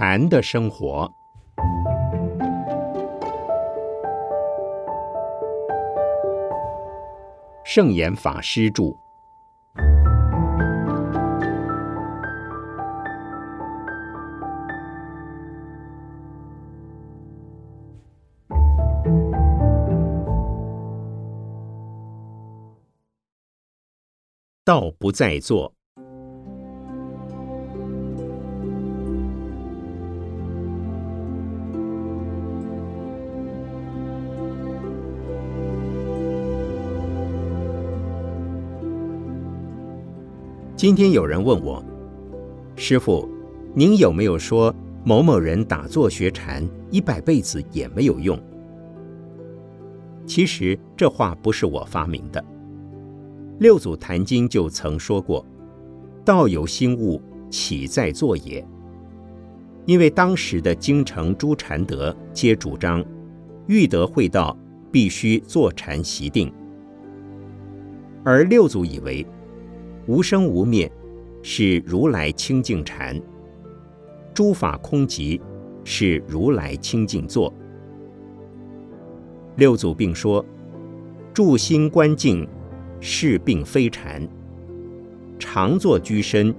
禅的生活。圣严法师著。道不在坐。今天有人问我，师傅，您有没有说某某人打坐学禅一百辈子也没有用？其实这话不是我发明的。六祖坛经就曾说过：“道有心悟，岂在坐也？”因为当时的京城诸禅德皆主张，欲得会道，必须坐禅习定。而六祖以为，无生无灭是如来清净禅，诸法空寂是如来清净坐。六祖并说：“住心观境。”是并非禅，常坐居身，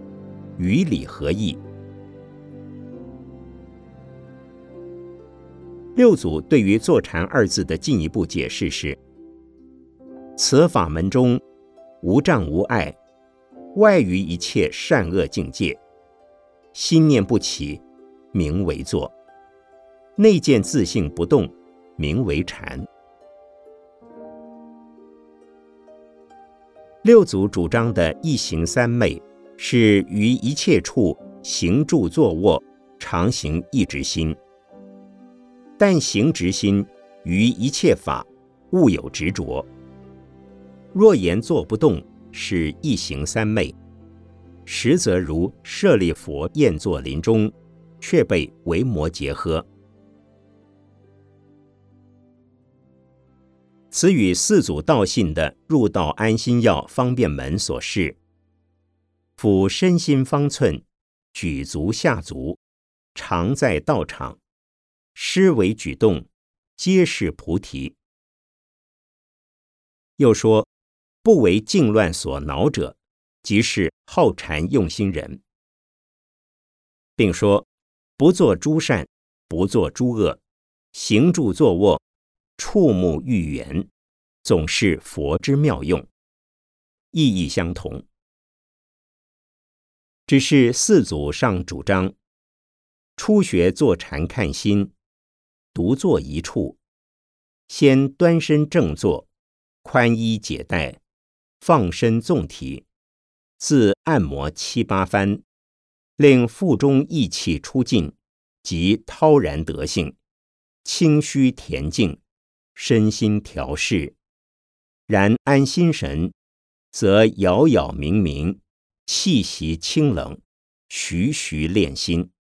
与理合意。六祖对于坐禅二字的进一步解释是：此法门中无障无碍，外于一切善恶境界，心念不起，名为坐；内见自性不动，名为禅。六祖主张的一行三昧，是于一切处行住坐卧常行一直心。但行直心于一切法勿有执着。若言坐不动是一行三昧，实则如舍利佛宴坐林中，却被为魔结合。此与四祖道信的入道安心药方便门所示。抚身心方寸，举足下足，常在道场，施为举动，皆是菩提。又说，不为境乱所恼者，即是好禅用心人，并说，不做诸善，不做诸恶，行住坐卧。触目欲缘，总是佛之妙用，意义相同。只是四祖上主张，初学坐禅看心，独坐一处，先端身正坐，宽衣解带，放身纵体，自按摩七八番，令腹中意气出尽，即滔然得性，清虚恬静。身心调适，然安心神，则杳杳冥冥，气息清冷，徐徐练心。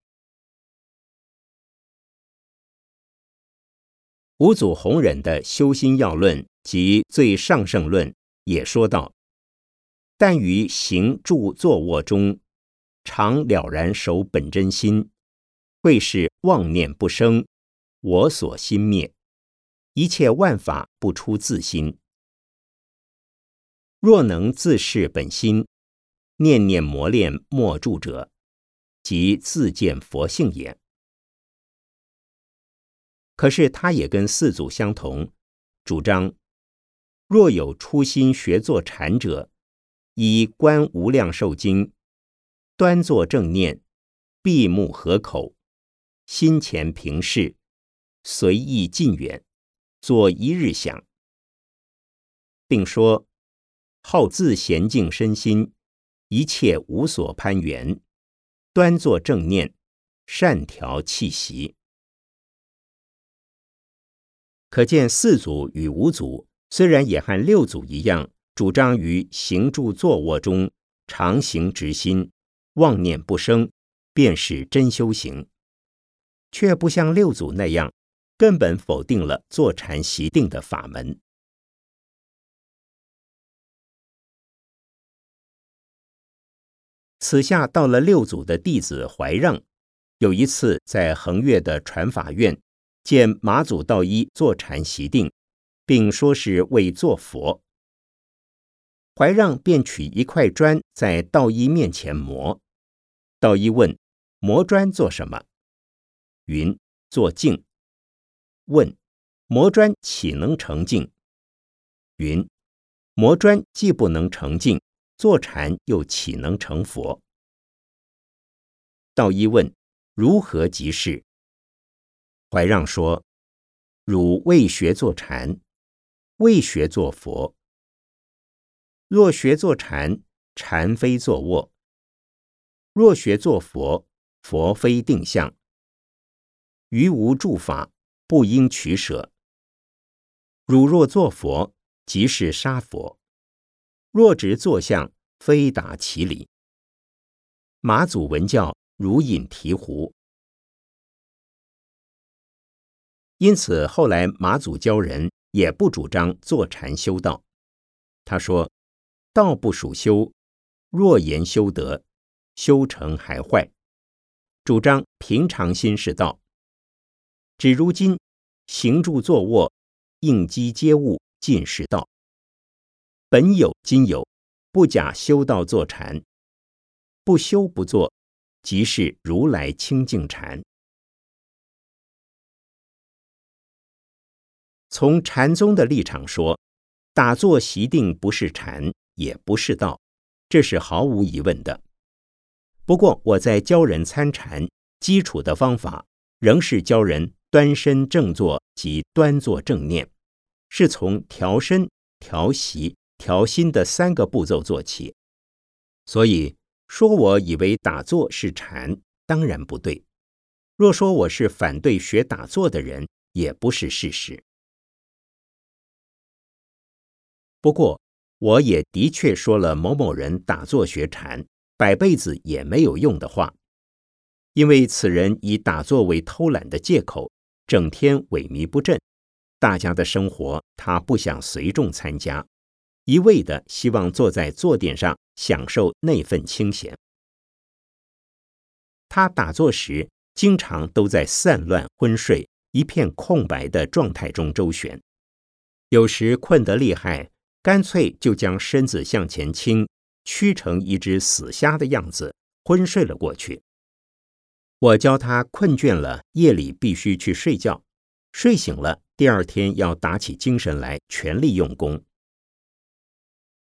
五祖弘忍的修心要论及最上圣论也说道：但于行住坐卧中，常了然守本真心，会是妄念不生，我所心灭。一切万法不出自心，若能自视本心，念念磨练莫住者，即自见佛性也。可是他也跟四祖相同，主张若有初心学作禅者，以观无量寿经，端坐正念，闭目合口，心前平视，随意近远。做一日想，并说：好自娴静身心，一切无所攀缘，端坐正念，善调气息。可见四祖与五祖虽然也和六祖一样，主张于行住坐卧中常行直心，妄念不生，便是真修行，却不像六祖那样。根本否定了坐禅习定的法门。此下到了六祖的弟子怀让，有一次在横岳的传法院见马祖道一坐禅习定，并说是为做佛。怀让便取一块砖在道一面前磨。道一问：“磨砖做什么？”云：“做镜。”问：“磨砖岂能成镜？”云：“磨砖既不能成镜，坐禅又岂能成佛？”道一问。如何即是？怀让说：“汝未学坐禅，未学坐佛。若学坐禅，禅非坐卧；若学坐佛，佛非定相。于无住法，不应取舍。汝若作佛，即是杀佛；若执坐相，非达其理。马祖闻教。”如饮醍醐，因此后来马祖教人也不主张坐禅修道。他说：“道不属修，若言修德，修成还坏。主张平常心是道。只如今行住坐卧、应机接物，尽是道。本有今有，不假修道坐禅，不修不坐。”即是如来清净禅。从禅宗的立场说，打坐习定不是禅，也不是道，这是毫无疑问的。不过，我在教人参禅基础的方法，仍是教人端身正坐及端坐正念，是从调身、调息、调心的三个步骤做起，所以。说我以为打坐是禅，当然不对；若说我是反对学打坐的人，也不是事实。不过，我也的确说了某某人打坐学禅，百辈子也没有用的话，因为此人以打坐为偷懒的借口，整天萎靡不振，大家的生活他不想随众参加。一味的希望坐在坐垫上享受那份清闲。他打坐时，经常都在散乱昏睡、一片空白的状态中周旋。有时困得厉害，干脆就将身子向前倾，屈成一只死虾的样子，昏睡了过去。我教他困倦了，夜里必须去睡觉，睡醒了，第二天要打起精神来，全力用功。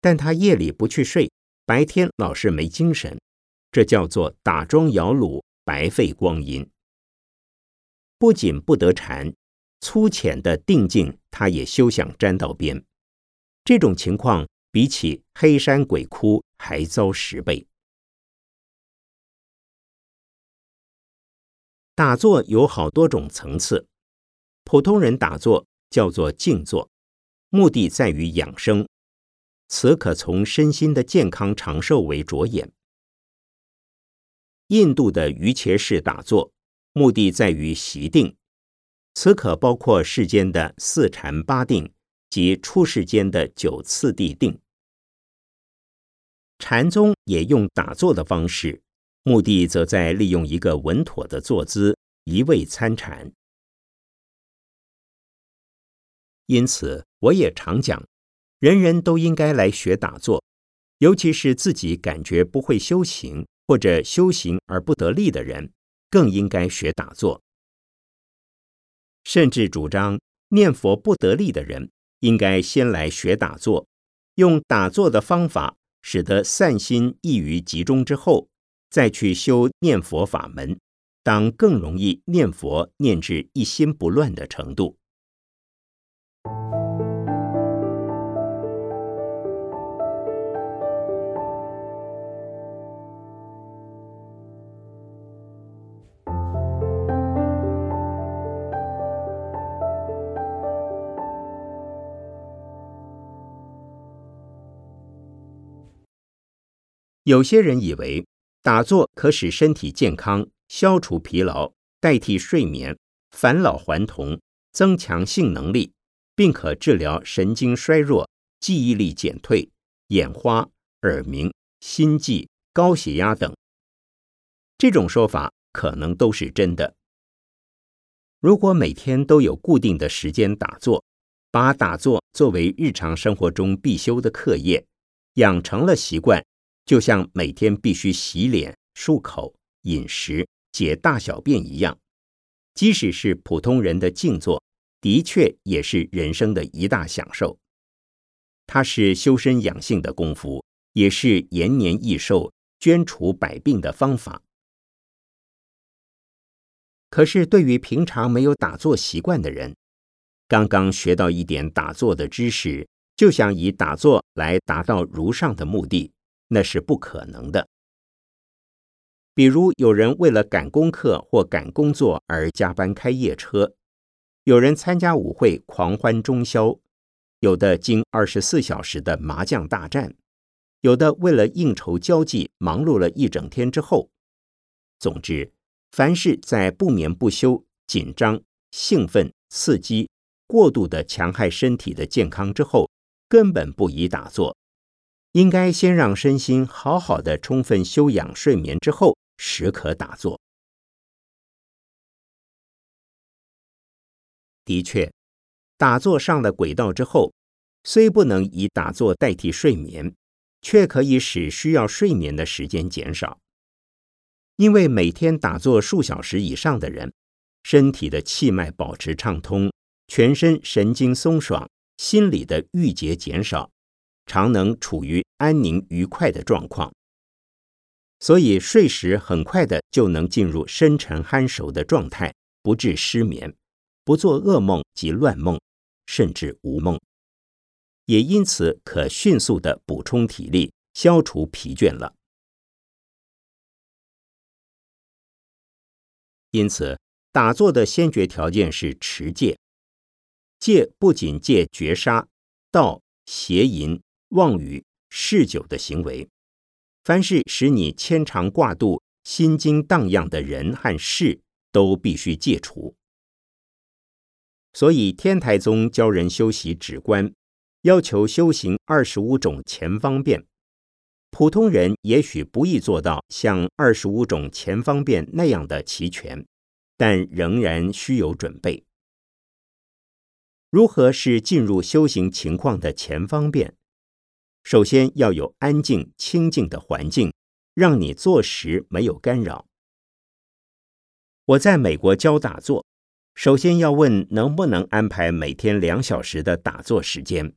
但他夜里不去睡，白天老是没精神，这叫做打桩摇橹，白费光阴。不仅不得禅，粗浅的定境他也休想沾到边。这种情况比起黑山鬼哭还糟十倍。打坐有好多种层次，普通人打坐叫做静坐，目的在于养生。此可从身心的健康长寿为着眼。印度的瑜伽式打坐，目的在于习定，此可包括世间的四禅八定及出世间的九次第定。禅宗也用打坐的方式，目的则在利用一个稳妥的坐姿，一味参禅。因此，我也常讲。人人都应该来学打坐，尤其是自己感觉不会修行或者修行而不得力的人，更应该学打坐。甚至主张念佛不得力的人，应该先来学打坐，用打坐的方法，使得散心易于集中之后，再去修念佛法门，当更容易念佛念至一心不乱的程度。有些人以为打坐可使身体健康、消除疲劳、代替睡眠、返老还童、增强性能力，并可治疗神经衰弱、记忆力减退、眼花、耳鸣、心悸、高血压等。这种说法可能都是真的。如果每天都有固定的时间打坐，把打坐作为日常生活中必修的课业，养成了习惯，就像每天必须洗脸、漱口、饮食、解大小便一样。即使是普通人的静坐，的确也是人生的一大享受。它是修身养性的功夫，也是延年益寿、捐除百病的方法。可是，对于平常没有打坐习惯的人，刚刚学到一点打坐的知识，就想以打坐来达到如上的目的，那是不可能的。比如，有人为了赶功课或赶工作而加班开夜车；有人参加舞会狂欢中宵；有的经二十四小时的麻将大战；有的为了应酬交际忙碌了一整天之后。总之，凡是在不眠不休、紧张、兴奋、刺激、过度的强害身体的健康之后，根本不宜打坐。应该先让身心好好的充分休养睡眠之后。时可打坐。的确，打坐上了轨道之后，虽不能以打坐代替睡眠，却可以使需要睡眠的时间减少。因为每天打坐数小时以上的人，身体的气脉保持畅通，全身神经松爽，心理的郁结减少，常能处于安宁愉快的状况。所以睡时很快的就能进入深沉酣熟的状态，不致失眠，不做噩梦及乱梦，甚至无梦，也因此可迅速的补充体力，消除疲倦了。因此，打坐的先决条件是持戒，戒不仅戒绝杀、盗、邪淫、妄语、嗜酒的行为。凡是使你牵肠挂肚、心惊荡漾的人和事，都必须戒除。所以，天台宗教人修习止观，要求修行二十五种前方便。普通人也许不易做到像二十五种前方便那样的齐全，但仍然需有准备。如何是进入修行情况的前方便？首先要有安静清静的环境，让你坐时没有干扰。我在美国教打坐，首先要问能不能安排每天两小时的打坐时间，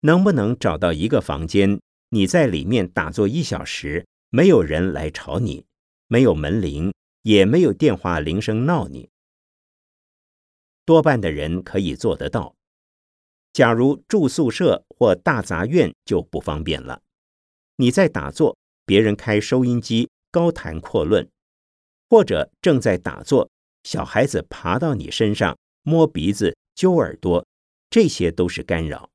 能不能找到一个房间，你在里面打坐一小时，没有人来吵你，没有门铃，也没有电话铃声闹你。多半的人可以做得到。假如住宿舍或大杂院就不方便了。你在打坐，别人开收音机高谈阔论，或者正在打坐，小孩子爬到你身上摸鼻子、揪耳朵，这些都是干扰。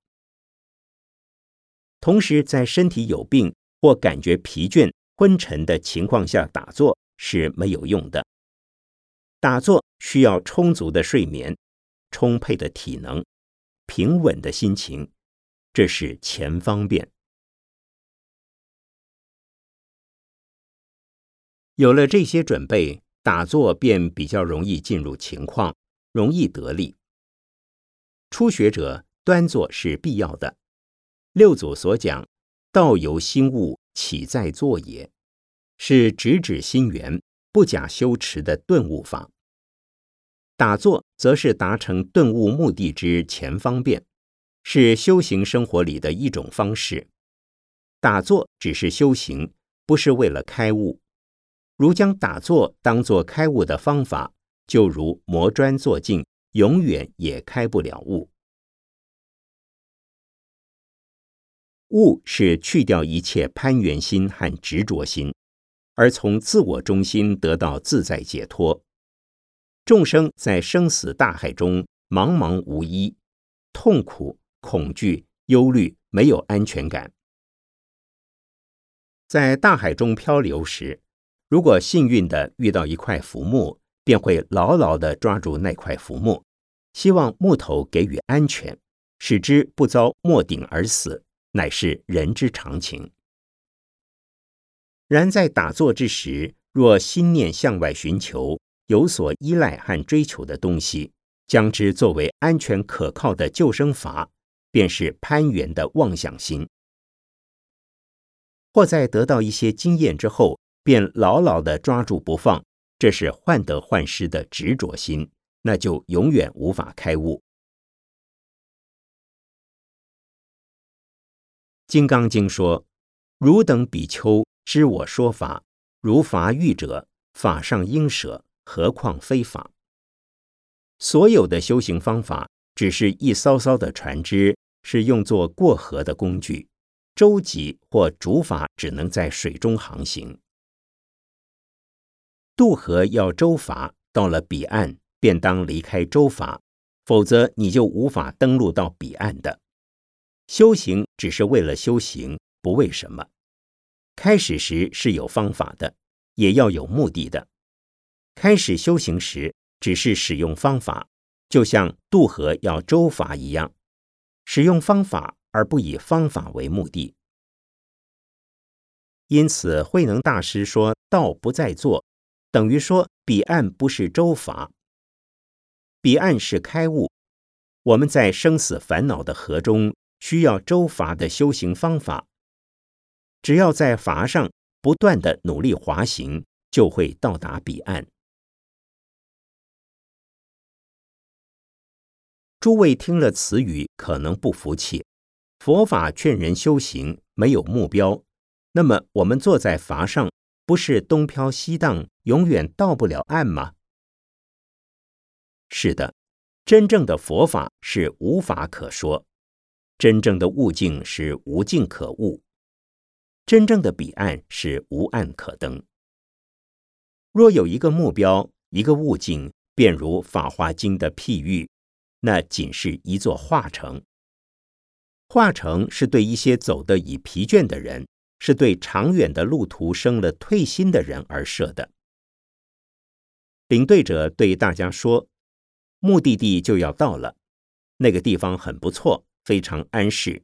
同时，在身体有病或感觉疲倦、昏沉的情况下打坐是没有用的。打坐需要充足的睡眠、充沛的体能。平稳的心情，这是前方便。有了这些准备，打坐便比较容易进入情况，容易得力。初学者端坐是必要的。六祖所讲“道由心悟，起在坐也”，是直指心源、不假修持的顿悟法。打坐则是达成顿悟目的之前方便，是修行生活里的一种方式。打坐只是修行，不是为了开悟。如将打坐当作开悟的方法，就如磨砖做镜，永远也开不了悟。悟是去掉一切攀缘心和执着心，而从自我中心得到自在解脱。众生在生死大海中茫茫无依，痛苦、恐惧、忧虑，没有安全感。在大海中漂流时，如果幸运的遇到一块浮木，便会牢牢的抓住那块浮木，希望木头给予安全，使之不遭没顶而死，乃是人之常情。然在打坐之时，若心念向外寻求，有所依赖和追求的东西，将之作为安全可靠的救生筏，便是攀援的妄想心；或在得到一些经验之后，便牢牢的抓住不放，这是患得患失的执着心，那就永远无法开悟。《金刚经》说：“汝等比丘知我说法，如法欲者，法上应舍，何况非法？”所有的修行方法，只是一艘艘的船只，是用作过河的工具。舟楫或竹筏只能在水中航行。渡河要舟筏，到了彼岸便当离开舟筏，否则你就无法登陆到彼岸的。修行只是为了修行，不为什么。开始时是有方法的，也要有目的的。开始修行时只是使用方法，就像渡河要舟筏一样，使用方法而不以方法为目的。因此，慧能大师说道不在做，等于说彼岸不是舟筏，彼岸是开悟。我们在生死烦恼的河中。需要周法的修行方法，只要在筏上不断的努力滑行，就会到达彼岸。诸位听了此语，可能不服气。佛法劝人修行，没有目标，那么我们坐在筏上，不是东飘西荡，永远到不了岸吗？是的，真正的佛法是无法可说。真正的悟境是无境可悟，真正的彼岸是无岸可登。若有一个目标，一个悟境，便如《法华经》的譬喻，那仅是一座化城。化城是对一些走得已疲倦的人，是对长远的路途生了退心的人而设的。领队者对大家说：“目的地就要到了，那个地方很不错。”非常安适，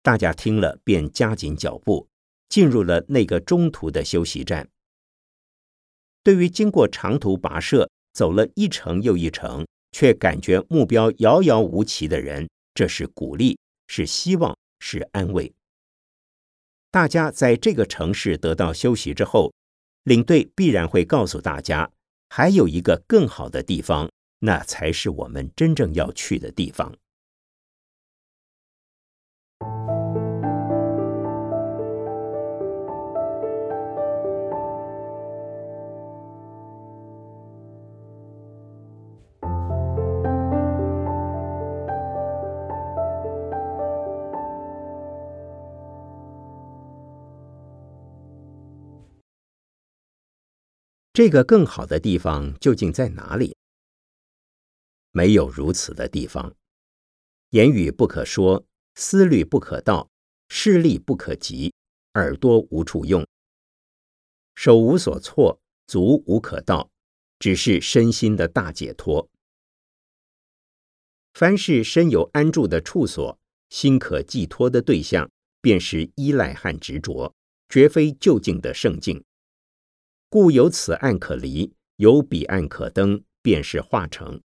大家听了便加紧脚步，进入了那个中途的休息站。对于经过长途跋涉，走了一程又一程，却感觉目标遥遥无期的人，这是鼓励，是希望，是安慰。大家在这个城市得到休息之后，领队必然会告诉大家，还有一个更好的地方，那才是我们真正要去的地方。这个更好的地方究竟在哪里？没有如此的地方。言语不可说，思虑不可道，视力不可及，耳朵无处用，手无所措，足无可到，只是身心的大解脱。凡是身有安住的处所，心可寄托的对象，便是依赖和执着，绝非就近的圣境。故有此岸可离，有彼岸可登，便是化成。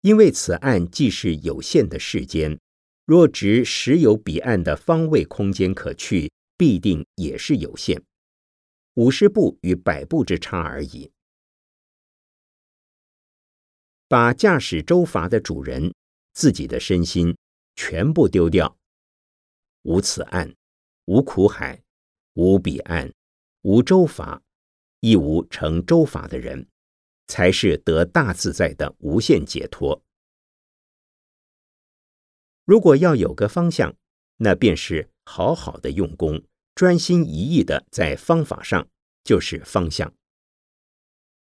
因为此岸既是有限的世间，若执实有彼岸的方位空间可去，必定也是有限，五十步与百步之差而已。把驾驶舟筏的主人自己的身心全部丢掉，无此岸，无苦海，无彼岸。无周法，亦无成周法的人，才是得大自在的无限解脱。如果要有个方向，那便是好好的用功，专心一意的在方法上，就是方向。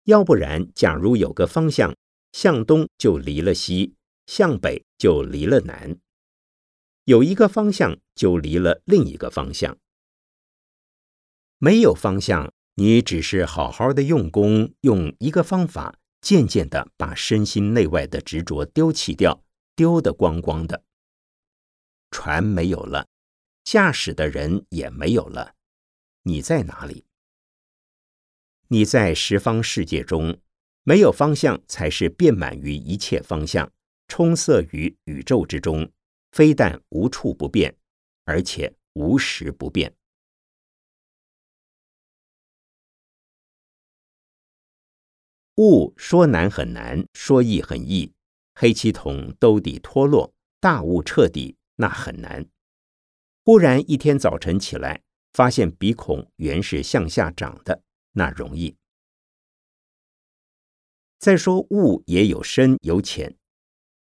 要不然，假如有个方向，向东就离了西，向北就离了南；有一个方向，就离了另一个方向。没有方向，你只是好好的用功，用一个方法，渐渐的把身心内外的执着丢弃掉，丢得光光的。船没有了，驾驶的人也没有了，你在哪里？你在十方世界中，没有方向才是遍满于一切方向，充塞于宇宙之中，非但无处不变，而且无时不变。雾说难很难，说易很易。黑漆桶兜底脱落，大雾彻底，那很难。忽然一天早晨起来，发现鼻孔原是向下长的，那容易。再说雾也有深有浅，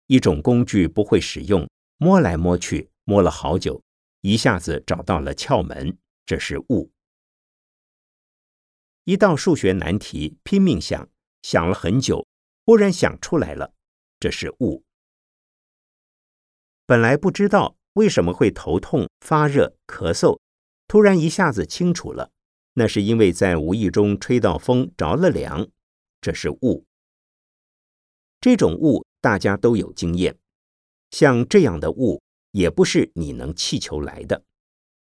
一种工具不会使用，摸来摸去，摸了好久，一下子找到了窍门，这是雾。一道数学难题，拼命想。想了很久，忽然想出来了，这是悟。本来不知道为什么会头痛、发热、咳嗽，突然一下子清楚了，那是因为在无意中吹到风着了凉，这是悟。这种悟大家都有经验，像这样的悟也不是你能气求来的，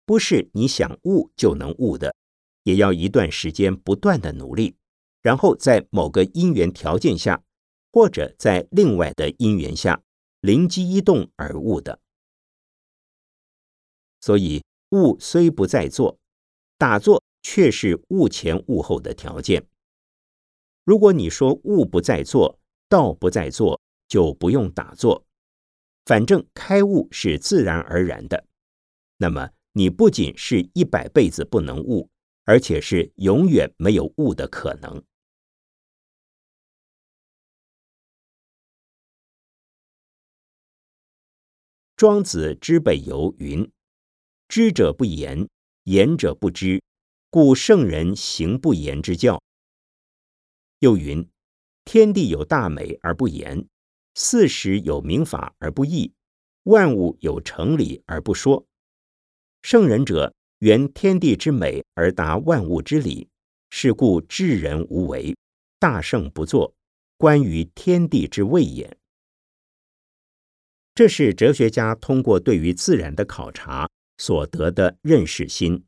不是你想悟就能悟的，也要一段时间不断的努力。然后在某个因缘条件下，或者在另外的因缘下，灵机一动而悟的。所以悟虽不在做，打坐却是悟前悟后的条件。如果你说悟不在做，道不在做，就不用打坐。反正开悟是自然而然的，那么你不仅是一百辈子不能悟，而且是永远没有悟的可能。庄子之北游云：“知者不言，言者不知，故圣人行不言之教。”又云：“天地有大美而不言，四时有明法而不议，万物有成理而不说。圣人者，原天地之美而达万物之理，是故智人无为，大圣不作，关于天地之谓也。”这是哲学家通过对于自然的考察所得的认识心，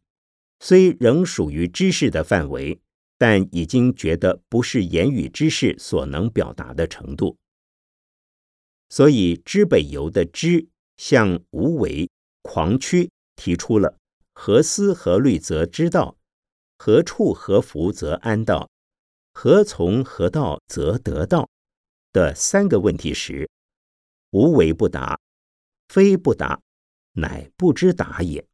虽仍属于知识的范围，但已经觉得不是言语知识所能表达的程度。所以知北游的知向无为狂曲提出了何思何虑则知道，何处何福则安道，何从何道则得道的三个问题时。无为不答，非不答，乃不知答也。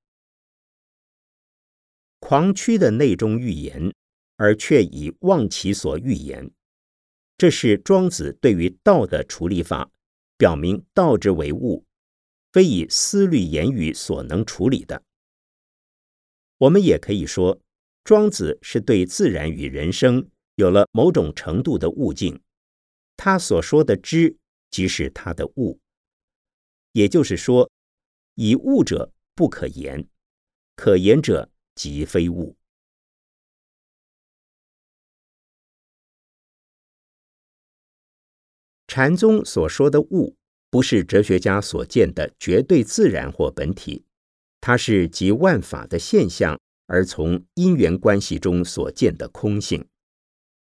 狂曲的内中预言，而却以忘其所预言，这是庄子对于道的处理法，表明道之为物，非以思虑言语所能处理的。我们也可以说，庄子是对自然与人生有了某种程度的悟境，他所说的知。即是他的物，也就是说，以物者不可言，可言者即非物。禅宗所说的物，不是哲学家所见的绝对自然或本体，它是集万法的现象，而从因缘关系中所见的空性。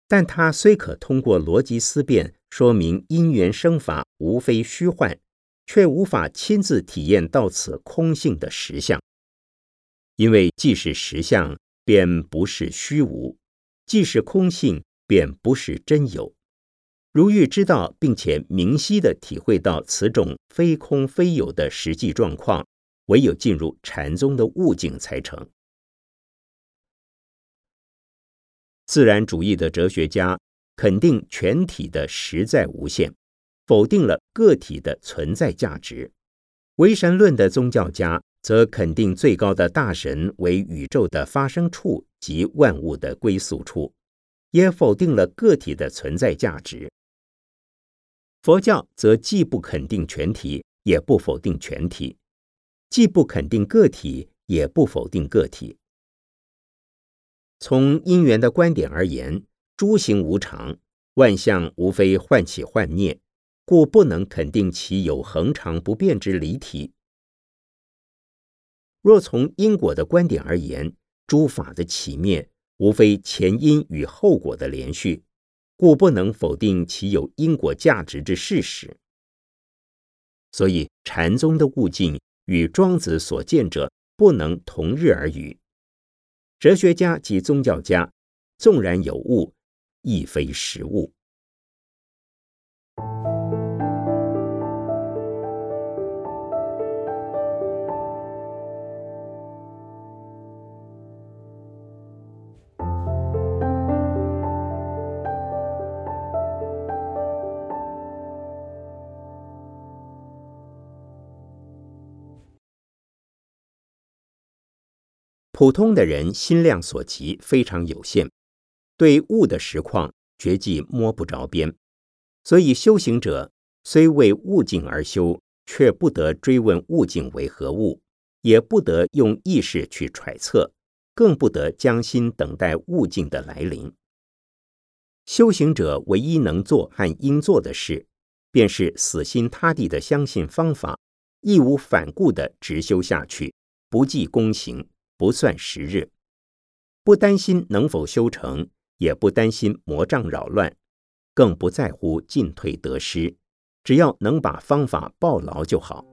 但他虽可通过逻辑思辨。说明因缘生法无非虚幻，却无法亲自体验到此空性的实相。因为既是实相，便不是虚无；既是空性，便不是真有。如欲知道并且明晰地体会到此种非空非有的实际状况，唯有进入禅宗的悟境才成。自然主义的哲学家。肯定全体的实在无限，否定了个体的存在价值。唯神论的宗教家则肯定最高的大神为宇宙的发生处及万物的归宿处，也否定了个体的存在价值。佛教则既不肯定全体，也不否定全体；既不肯定个体，也不否定个体。从因缘的观点而言。诸行无常，万象无非幻起幻灭，故不能肯定其有恒常不变之离体。若从因果的观点而言，诸法的起灭无非前因与后果的连续，故不能否定其有因果价值之事实。所以禅宗的悟境与庄子所见者不能同日而语。哲学家及宗教家纵然有误，亦非实物。普通的人心量所及非常有限，对物的实况绝技摸不着边，所以修行者虽为物境而修，却不得追问物境为何物，也不得用意识去揣测，更不得将心等待物境的来临。修行者唯一能做和应做的事，便是死心塌地的相信方法，义无反顾的直修下去，不计功行。不算时日，不担心能否修成，也不担心魔障扰乱，更不在乎进退得失，只要能把方法抱牢就好。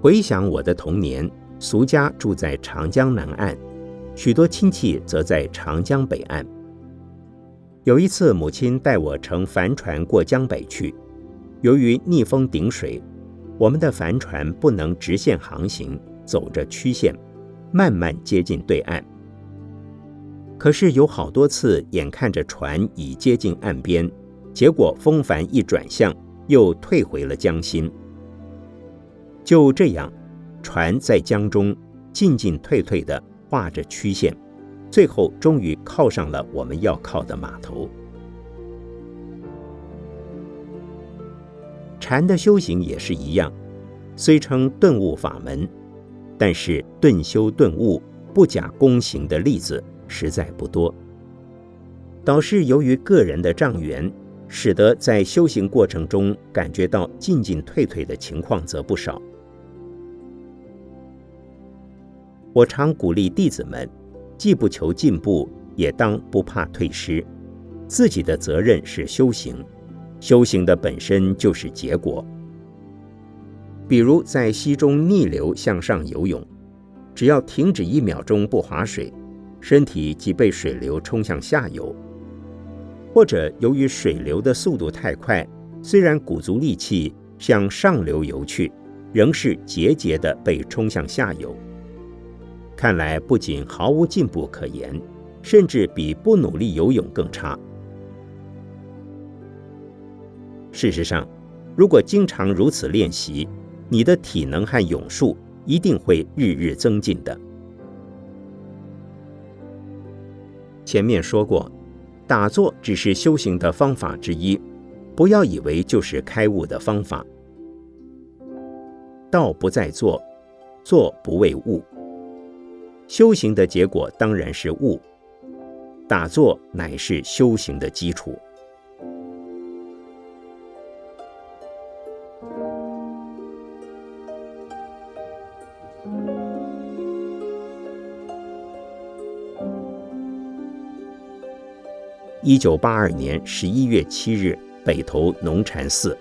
回想我的童年，俗家住在长江南岸，许多亲戚则在长江北岸。有一次，母亲带我乘帆船过江北去。由于逆风顶水，我们的帆船不能直线航行，走着曲线，慢慢接近对岸。可是有好多次，眼看着船已接近岸边，结果风帆一转向，又退回了江心。就这样，船在江中进进退退地画着曲线，最后终于靠上了我们要靠的码头。禅的修行也是一样，虽称顿悟法门，但是顿修顿悟不假功行的例子实在不多。导师由于个人的障缘，使得在修行过程中感觉到进进退退的情况则不少。我常鼓励弟子们，既不求进步，也当不怕退失，自己的责任是修行。修行的本身就是结果。比如在溪中逆流向上游泳，只要停止一秒钟不划水，身体即被水流冲向下游；或者由于水流的速度太快，虽然鼓足力气向上流游去，仍是节节的被冲向下游。看来不仅毫无进步可言，甚至比不努力游泳更差。事实上，如果经常如此练习，你的体能和泳术一定会日日增进的。前面说过，打坐只是修行的方法之一，不要以为就是开悟的方法。道不在坐，坐不为悟。修行的结果当然是悟，打坐乃是修行的基础。一九八二年十一月七日，北投农禅寺。